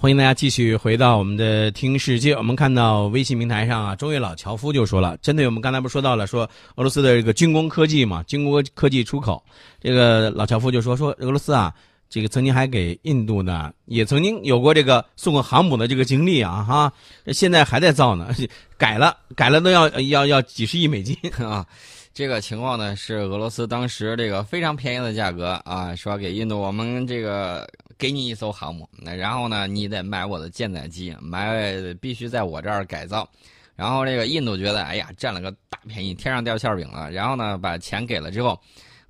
欢迎大家继续回到我们的听世界。我们看到微信平台上啊，中越老樵夫就说了，针对我们刚才不是说到了说俄罗斯的这个军工科技嘛，军工科技出口，这个老樵夫就说说俄罗斯啊，这个曾经还给印度呢，也曾经有过这个送过航母的这个经历啊，哈，现在还在造呢，改了改了都要要要几十亿美金啊。这个情况呢，是俄罗斯当时这个非常便宜的价格啊，说给印度我们这个给你一艘航母，那然后呢，你得买我的舰载机，买必须在我这儿改造。然后这个印度觉得，哎呀，占了个大便宜，天上掉馅饼了。然后呢，把钱给了之后，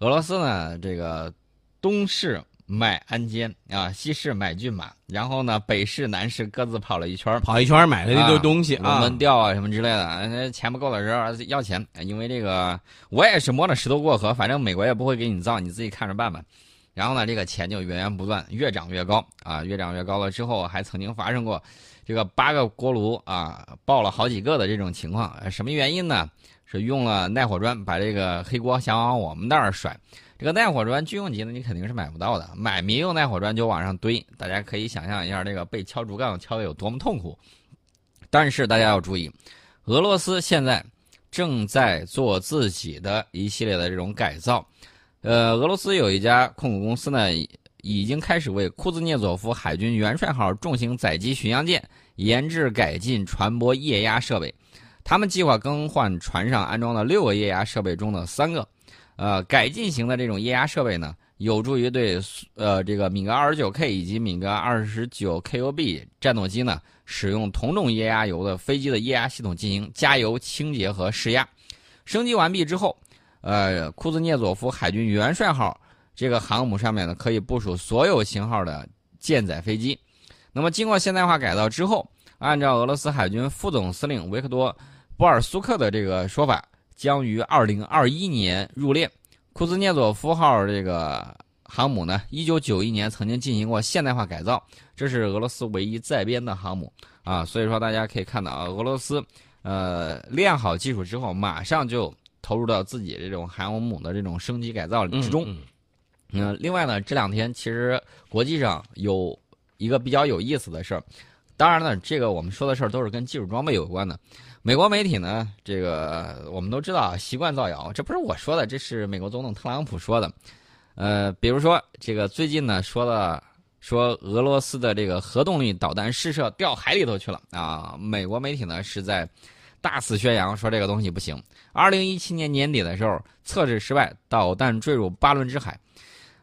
俄罗斯呢，这个东市。买鞍鞯啊，西市买骏马，然后呢，北市南市各自跑了一圈跑一圈买了一堆东西啊，门吊啊什么之类的。钱不够的时候要钱，因为这个我也是摸着石头过河，反正美国也不会给你造，你自己看着办吧。然后呢，这个钱就源源不断，越涨越高啊，越涨越高了之后，还曾经发生过这个八个锅炉啊爆了好几个的这种情况。什么原因呢？是用了耐火砖把这个黑锅想往我们那儿甩。这个耐火砖军用级的，你肯定是买不到的。买民用耐火砖就往上堆，大家可以想象一下，这个被敲竹杠敲的有多么痛苦。但是大家要注意，俄罗斯现在正在做自己的一系列的这种改造。呃，俄罗斯有一家控股公司呢，已经开始为库兹涅佐夫海军元帅号重型载机巡洋舰研制改进船舶液压设备。他们计划更换船上安装的六个液压设备中的三个。呃，改进型的这种液压设备呢，有助于对呃这个米格二十九 K 以及米格二十九 KUB 战斗机呢，使用同种液压油的飞机的液压系统进行加油、清洁和试压。升级完毕之后，呃，库兹涅佐夫海军元帅号这个航母上面呢，可以部署所有型号的舰载飞机。那么经过现代化改造之后，按照俄罗斯海军副总司令维克多·波尔苏克的这个说法。将于二零二一年入列。库兹涅佐夫号这个航母呢，一九九一年曾经进行过现代化改造，这是俄罗斯唯一在编的航母啊。所以说，大家可以看到啊，俄罗斯呃练好技术之后，马上就投入到自己这种航母的这种升级改造之中。嗯，另外呢，这两天其实国际上有一个比较有意思的事儿，当然了，这个我们说的事儿都是跟技术装备有关的。美国媒体呢，这个我们都知道习惯造谣，这不是我说的，这是美国总统特朗普说的。呃，比如说这个最近呢说了，说俄罗斯的这个核动力导弹试射掉海里头去了啊。美国媒体呢是在大肆宣扬说这个东西不行。二零一七年年底的时候测试失败，导弹坠入巴伦支海。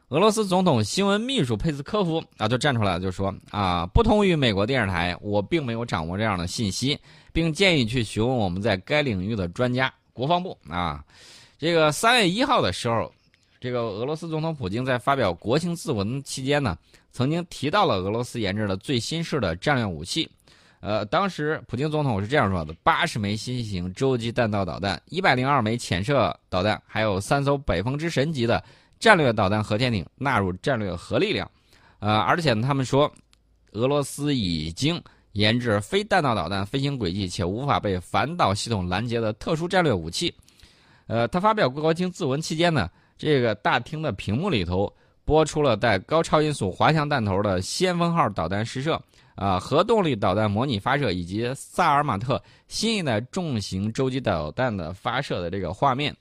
俄罗斯总统新闻秘书佩斯科夫啊就站出来了，就说啊，不同于美国电视台，我并没有掌握这样的信息。并建议去询问我们在该领域的专家。国防部啊，这个三月一号的时候，这个俄罗斯总统普京在发表国情咨文期间呢，曾经提到了俄罗斯研制的最新式的战略武器。呃，当时普京总统是这样说的：八十枚新型洲际弹道导弹，一百零二枚潜射导弹，还有三艘北风之神级的战略导弹核潜艇纳入战略核力量。呃，而且他们说，俄罗斯已经。研制非弹道导弹飞行轨迹且无法被反导系统拦截的特殊战略武器。呃，他发表国情自文期间呢，这个大厅的屏幕里头播出了带高超音速滑翔弹头的先锋号导弹试射，啊，核动力导弹模拟发射以及萨尔马特新一代重型洲际导弹的发射的这个画面。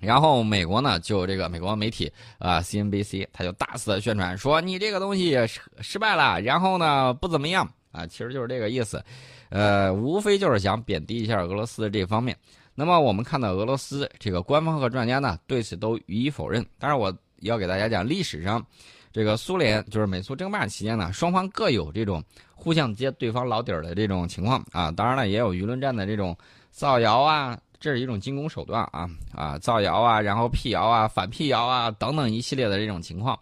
然后美国呢，就这个美国媒体啊，CNBC，他就大肆的宣传说你这个东西失失败了，然后呢不怎么样。啊，其实就是这个意思，呃，无非就是想贬低一下俄罗斯的这方面。那么我们看到俄罗斯这个官方和专家呢，对此都予以否认。当然，我要给大家讲历史上，这个苏联就是美苏争霸期间呢，双方各有这种互相揭对方老底儿的这种情况啊。当然了，也有舆论战的这种造谣啊，这是一种进攻手段啊啊，造谣啊，然后辟谣啊，反辟谣啊等等一系列的这种情况。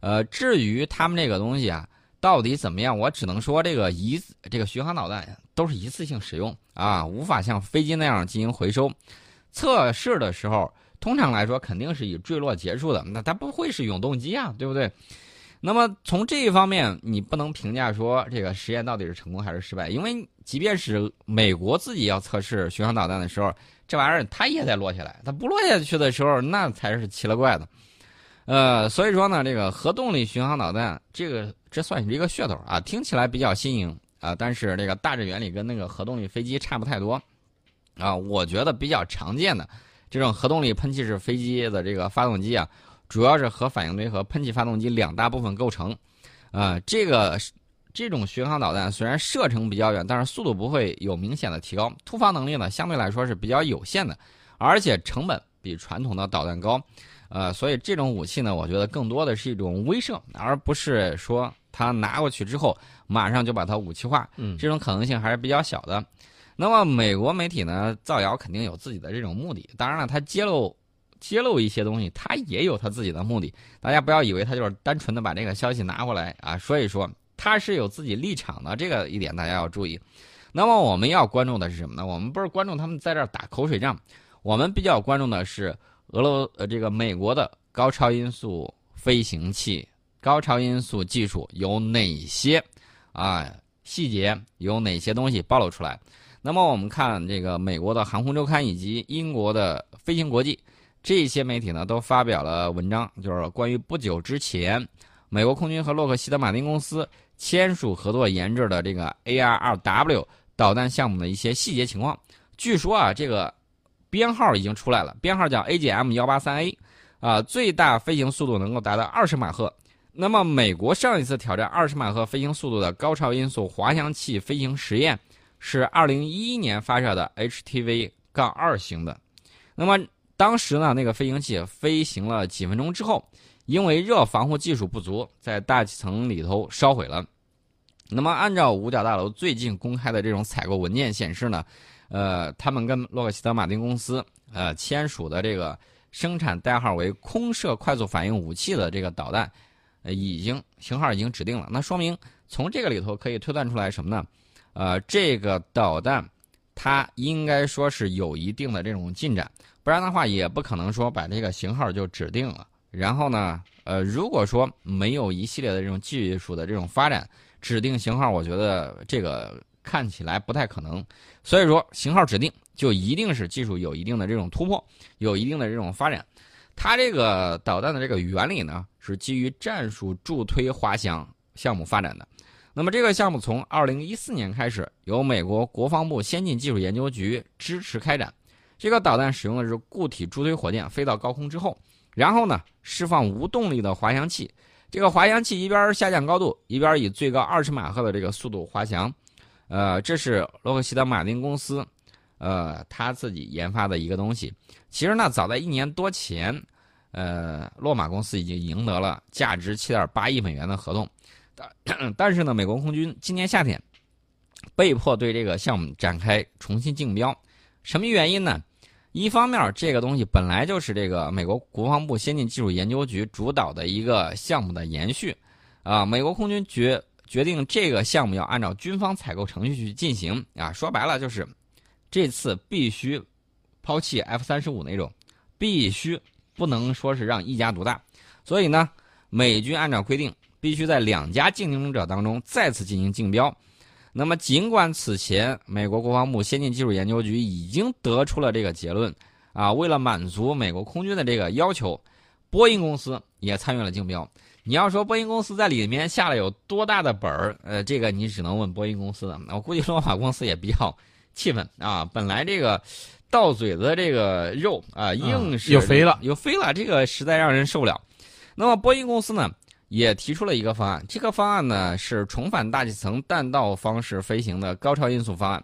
呃，至于他们这个东西啊。到底怎么样？我只能说，这个一这个巡航导弹都是一次性使用啊，无法像飞机那样进行回收。测试的时候，通常来说肯定是以坠落结束的，那它不会是永动机啊，对不对？那么从这一方面，你不能评价说这个实验到底是成功还是失败，因为即便是美国自己要测试巡航导弹的时候，这玩意儿它也得落下来，它不落下去的时候，那才是奇了怪的。呃，所以说呢，这个核动力巡航导弹这个。这算是一个噱头啊，听起来比较新颖啊，但是这个大致原理跟那个核动力飞机差不太多啊。我觉得比较常见的这种核动力喷气式飞机的这个发动机啊，主要是核反应堆和喷气发动机两大部分构成。啊，这个这种巡航导弹虽然射程比较远，但是速度不会有明显的提高，突防能力呢相对来说是比较有限的，而且成本比传统的导弹高。呃，所以这种武器呢，我觉得更多的是一种威慑，而不是说它拿过去之后马上就把它武器化，嗯，这种可能性还是比较小的。那么美国媒体呢造谣肯定有自己的这种目的，当然了，他揭露揭露一些东西，他也有他自己的目的。大家不要以为他就是单纯的把这个消息拿过来啊说一说，他是有自己立场的，这个一点大家要注意。那么我们要关注的是什么呢？我们不是关注他们在这儿打口水仗，我们比较关注的是。俄罗呃，这个美国的高超音速飞行器、高超音速技术有哪些啊？细节有哪些东西暴露出来？那么我们看这个美国的航空周刊以及英国的飞行国际这些媒体呢，都发表了文章，就是关于不久之前美国空军和洛克希德马丁公司签署合作研制的这个 AR-2W 导弹项目的一些细节情况。据说啊，这个。编号已经出来了，编号叫 AGM 幺八三 A，啊，最大飞行速度能够达到二十马赫。那么，美国上一次挑战二十马赫飞行速度的高超音速滑翔器飞行实验是二零一一年发射的 HTV- 杠二型的。那么，当时呢，那个飞行器飞行了几分钟之后，因为热防护技术不足，在大气层里头烧毁了。那么，按照五角大楼最近公开的这种采购文件显示呢。呃，他们跟洛克希德马丁公司呃签署的这个生产代号为“空射快速反应武器”的这个导弹，呃，已经型号已经指定了。那说明从这个里头可以推断出来什么呢？呃，这个导弹它应该说是有一定的这种进展，不然的话也不可能说把这个型号就指定了。然后呢，呃，如果说没有一系列的这种技术的这种发展，指定型号，我觉得这个。看起来不太可能，所以说型号指定就一定是技术有一定的这种突破，有一定的这种发展。它这个导弹的这个原理呢，是基于战术助推滑翔项目发展的。那么这个项目从二零一四年开始，由美国国防部先进技术研究局支持开展。这个导弹使用的是固体助推火箭，飞到高空之后，然后呢释放无动力的滑翔器。这个滑翔器一边下降高度，一边以最高二十马赫的这个速度滑翔。呃，这是洛克希德马丁公司，呃，他自己研发的一个东西。其实呢，早在一年多前，呃，洛马公司已经赢得了价值七点八亿美元的合同。但 但是呢，美国空军今年夏天被迫对这个项目展开重新竞标。什么原因呢？一方面，这个东西本来就是这个美国国防部先进技术研究局主导的一个项目的延续，啊，美国空军决。决定这个项目要按照军方采购程序去进行啊，说白了就是，这次必须抛弃 F 三十五那种，必须不能说是让一家独大，所以呢，美军按照规定必须在两家竞争者当中再次进行竞标。那么，尽管此前美国国防部先进技术研究局已经得出了这个结论啊，为了满足美国空军的这个要求，波音公司也参与了竞标。你要说波音公司在里面下了有多大的本儿？呃，这个你只能问波音公司了。我估计洛马公司也比较气愤啊！本来这个到嘴的这个肉啊，硬是又肥了，又肥了，这个实在让人受不了。那么波音公司呢，也提出了一个方案，这个方案呢是重返大气层弹道方式飞行的高超音速方案。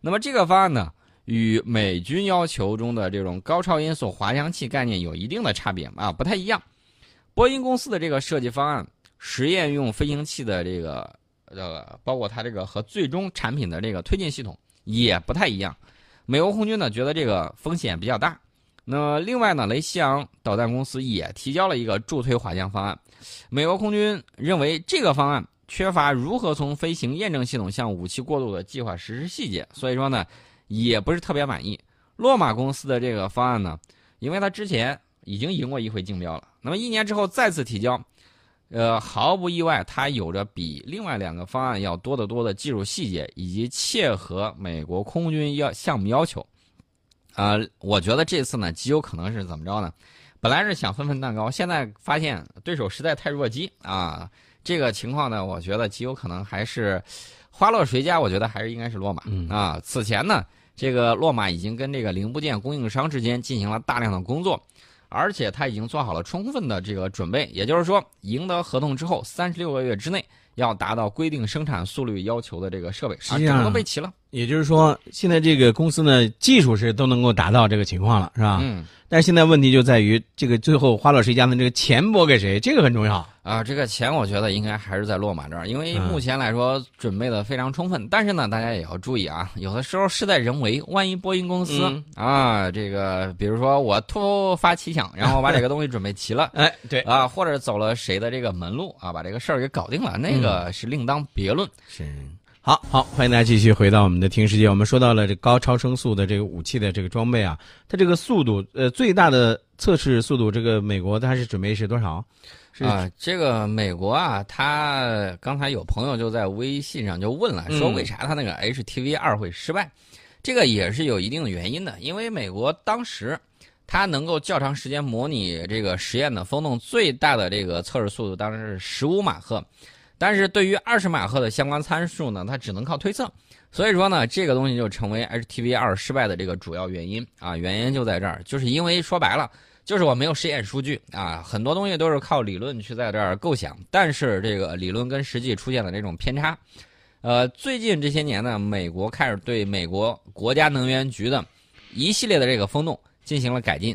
那么这个方案呢，与美军要求中的这种高超音速滑翔器概念有一定的差别啊，不太一样。波音公司的这个设计方案，实验用飞行器的这个呃，包括它这个和最终产品的这个推进系统也不太一样。美国空军呢觉得这个风险比较大。那么另外呢，雷西昂导弹公司也提交了一个助推滑翔方案。美国空军认为这个方案缺乏如何从飞行验证系统向武器过渡的计划实施细节，所以说呢，也不是特别满意。洛马公司的这个方案呢，因为他之前。已经赢过一回竞标了，那么一年之后再次提交，呃，毫不意外，它有着比另外两个方案要多得多的技术细节，以及切合美国空军要项目要求。啊，我觉得这次呢，极有可能是怎么着呢？本来是想分分蛋糕，现在发现对手实在太弱鸡啊，这个情况呢，我觉得极有可能还是花落谁家？我觉得还是应该是洛马、嗯啊。此前呢，这个洛马已经跟这个零部件供应商之间进行了大量的工作，而且他已经做好了充分的这个准备。也就是说，赢得合同之后，三十六个月之内要达到规定生产速率要求的这个设备，啊，整个都备齐了。也就是说，现在这个公司呢，技术是都能够达到这个情况了，是吧？嗯。但是现在问题就在于，这个最后花落谁家的这个钱拨给谁，这个很重要。啊，这个钱我觉得应该还是在洛马这儿，因为目前来说准备的非常充分。但是呢，大家也要注意啊，有的时候事在人为，万一波音公司、嗯啊，这个比如说我突发奇想，然后把这个东西准备齐了 哎，对，啊，或者走了谁的这个门路啊，把这个事儿给搞定了，那个是另当别论。是。好好，欢迎大家继续回到我们的听世界。我们说到了这高超声速的这个武器的这个装备啊，它这个速度，呃，最大的测试速度，这个美国它是准备是多少？是啊，这个美国啊，他刚才有朋友就在微信上就问了，说嗯为啥他那个 HTV 二会失败？这个也是有一定的原因的，因为美国当时它能够较长时间模拟这个实验的风洞最大的这个测试速度当然是十五马赫，但是对于二十马赫的相关参数呢，它只能靠推测。所以说呢，这个东西就成为 HTV 二失败的这个主要原因啊，原因就在这儿，就是因为说白了。就是我没有实验数据啊，很多东西都是靠理论去在这儿构想，但是这个理论跟实际出现了这种偏差。呃，最近这些年呢，美国开始对美国国家能源局的一系列的这个风洞进行了改进。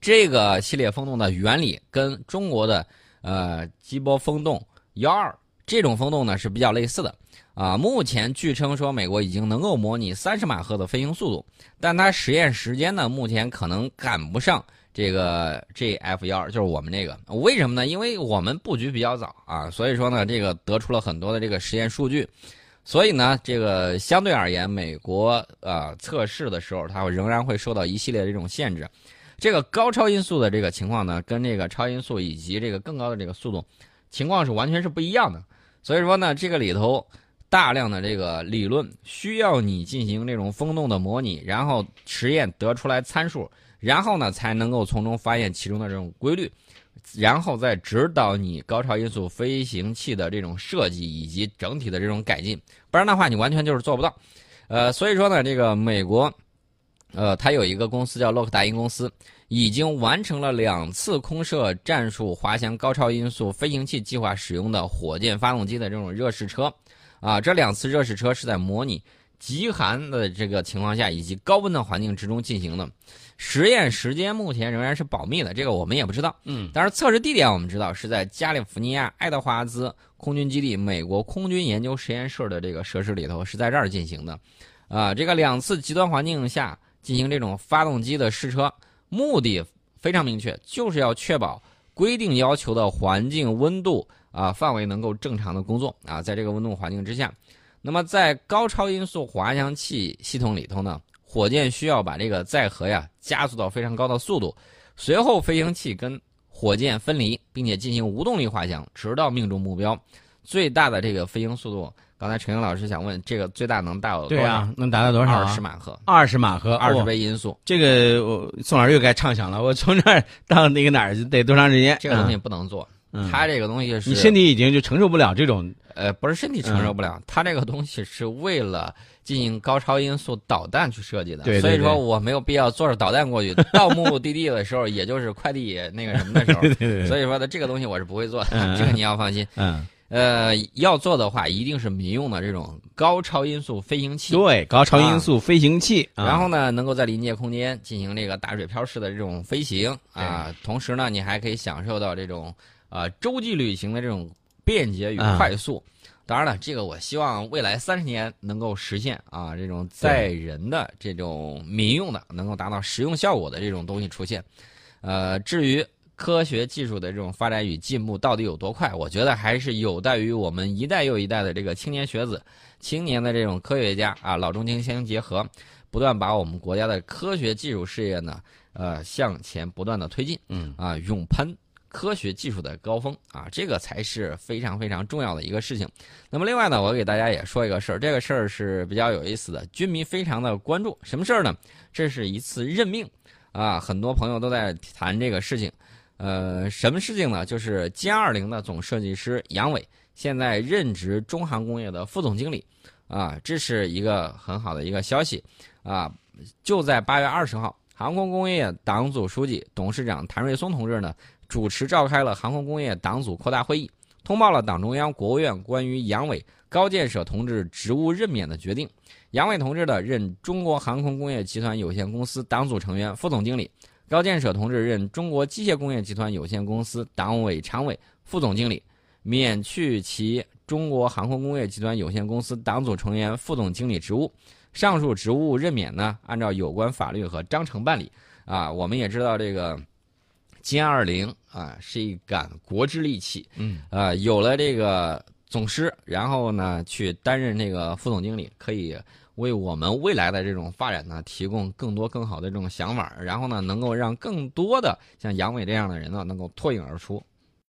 这个系列风洞的原理跟中国的呃基波风洞幺二这种风洞呢是比较类似的啊。目前据称说美国已经能够模拟三十马赫的飞行速度，但它实验时间呢目前可能赶不上这个 GF 幺二，就是我们这个。为什么呢？因为我们布局比较早啊，所以说呢这个得出了很多的这个实验数据。所以呢，这个相对而言，美国呃测试的时候，它仍然会受到一系列的这种限制。这个高超音速的这个情况呢，跟这个超音速以及这个更高的这个速度情况是完全是不一样的。所以说呢，这个里头大量的这个理论需要你进行这种风洞的模拟，然后实验得出来参数，然后呢才能够从中发现其中的这种规律，然后再指导你高超音速飞行器的这种设计以及整体的这种改进。不然的话，你完全就是做不到。呃，所以说呢，这个美国，呃，他有一个公司叫洛克达因公司，已经完成了两次空射战术滑翔高超音速飞行器计划使用的火箭发动机的这种热试车。啊，这两次热试车是在模拟极寒的这个情况下以及高温的环境之中进行的。实验时间目前仍然是保密的，这个我们也不知道。嗯，但是测试地点我们知道是在加利福尼亚爱德华兹空军基地美国空军研究实验室的这个设施里头，是在这儿进行的。啊，这个两次极端环境下进行这种发动机的试车，目的非常明确，就是要确保规定要求的环境温度啊范围能够正常的工作啊，在这个温度环境之下，那么在高超音速滑翔器系统里头呢，火箭需要把这个载荷呀加速到非常高的速度，随后飞行器跟火箭分离，并且进行无动力滑翔，直到命中目标。最大的这个飞行速度，刚才陈英老师想问，这个最大能达到多少？对啊，能达到多少、二啊？十马赫，二十马赫，二十哦倍音速。这个我宋老师又该畅想了。我从这儿到那个哪儿得多长时间？这个东西不能做，嗯，它这个东西是你身体已经就承受不了这种。呃不是身体承受不了，它这个东西是为了进行高超音速导弹去设计的。对对所以说我没有必要坐着导弹过去，到目的地的时候，也就是快递那个什么的时候。所以说呢，这个东西我是不会做的，嗯这个你要放心。嗯，呃，要做的话，一定是民用的这种高超音速飞行器。对，高超音速飞行器，啊然后呢，能够在临界空间进行这个打水漂式的这种飞行啊，同时呢，你还可以享受到这种呃洲际旅行的这种便捷与啊快速。当然了，这个我希望未来三十年能够实现啊，这种载人的这种民用的能够达到实用效果的这种东西出现。呃，至于科学技术的这种发展与进步到底有多快，我觉得还是有待于我们一代又一代的这个青年学子、青年的这种科学家啊，老中青相结合，不断把我们国家的科学技术事业呢，呃，向前不断的推进。嗯啊，勇攀科学技术的高峰啊，这个才是非常非常重要的一个事情。那么另外呢，我给大家也说一个事儿，这个事儿是比较有意思的，军迷非常的关注。什么事儿呢？这是一次任命啊，很多朋友都在谈这个事情。呃，什么事情呢？就是歼二零的总设计师杨伟现在任职中航工业的副总经理，啊，这是一个很好的一个消息，啊，就在八月二十号，航空工业党组书记、董事长谭瑞松同志呢主持召开了航空工业党组扩大会议，通报了党中央、国务院关于杨伟、高建设同志职务任免的决定。杨伟同志的任中国航空工业集团有限公司党组成员、副总经理。高建设同志任中国机械工业集团有限公司党委常委、副总经理，免去其中国航空工业集团有限公司党组成员、副总经理职务。上述职务任免呢，按照有关法律和章程办理。啊，我们也知道这个歼二零啊是一杆国之利器，嗯，啊，有了这个总师，然后呢去担任这个副总经理，可以。为我们未来的这种发展呢，提供更多更好的这种想法，然后呢，能够让更多的像杨伟这样的人呢，能够脱颖而出。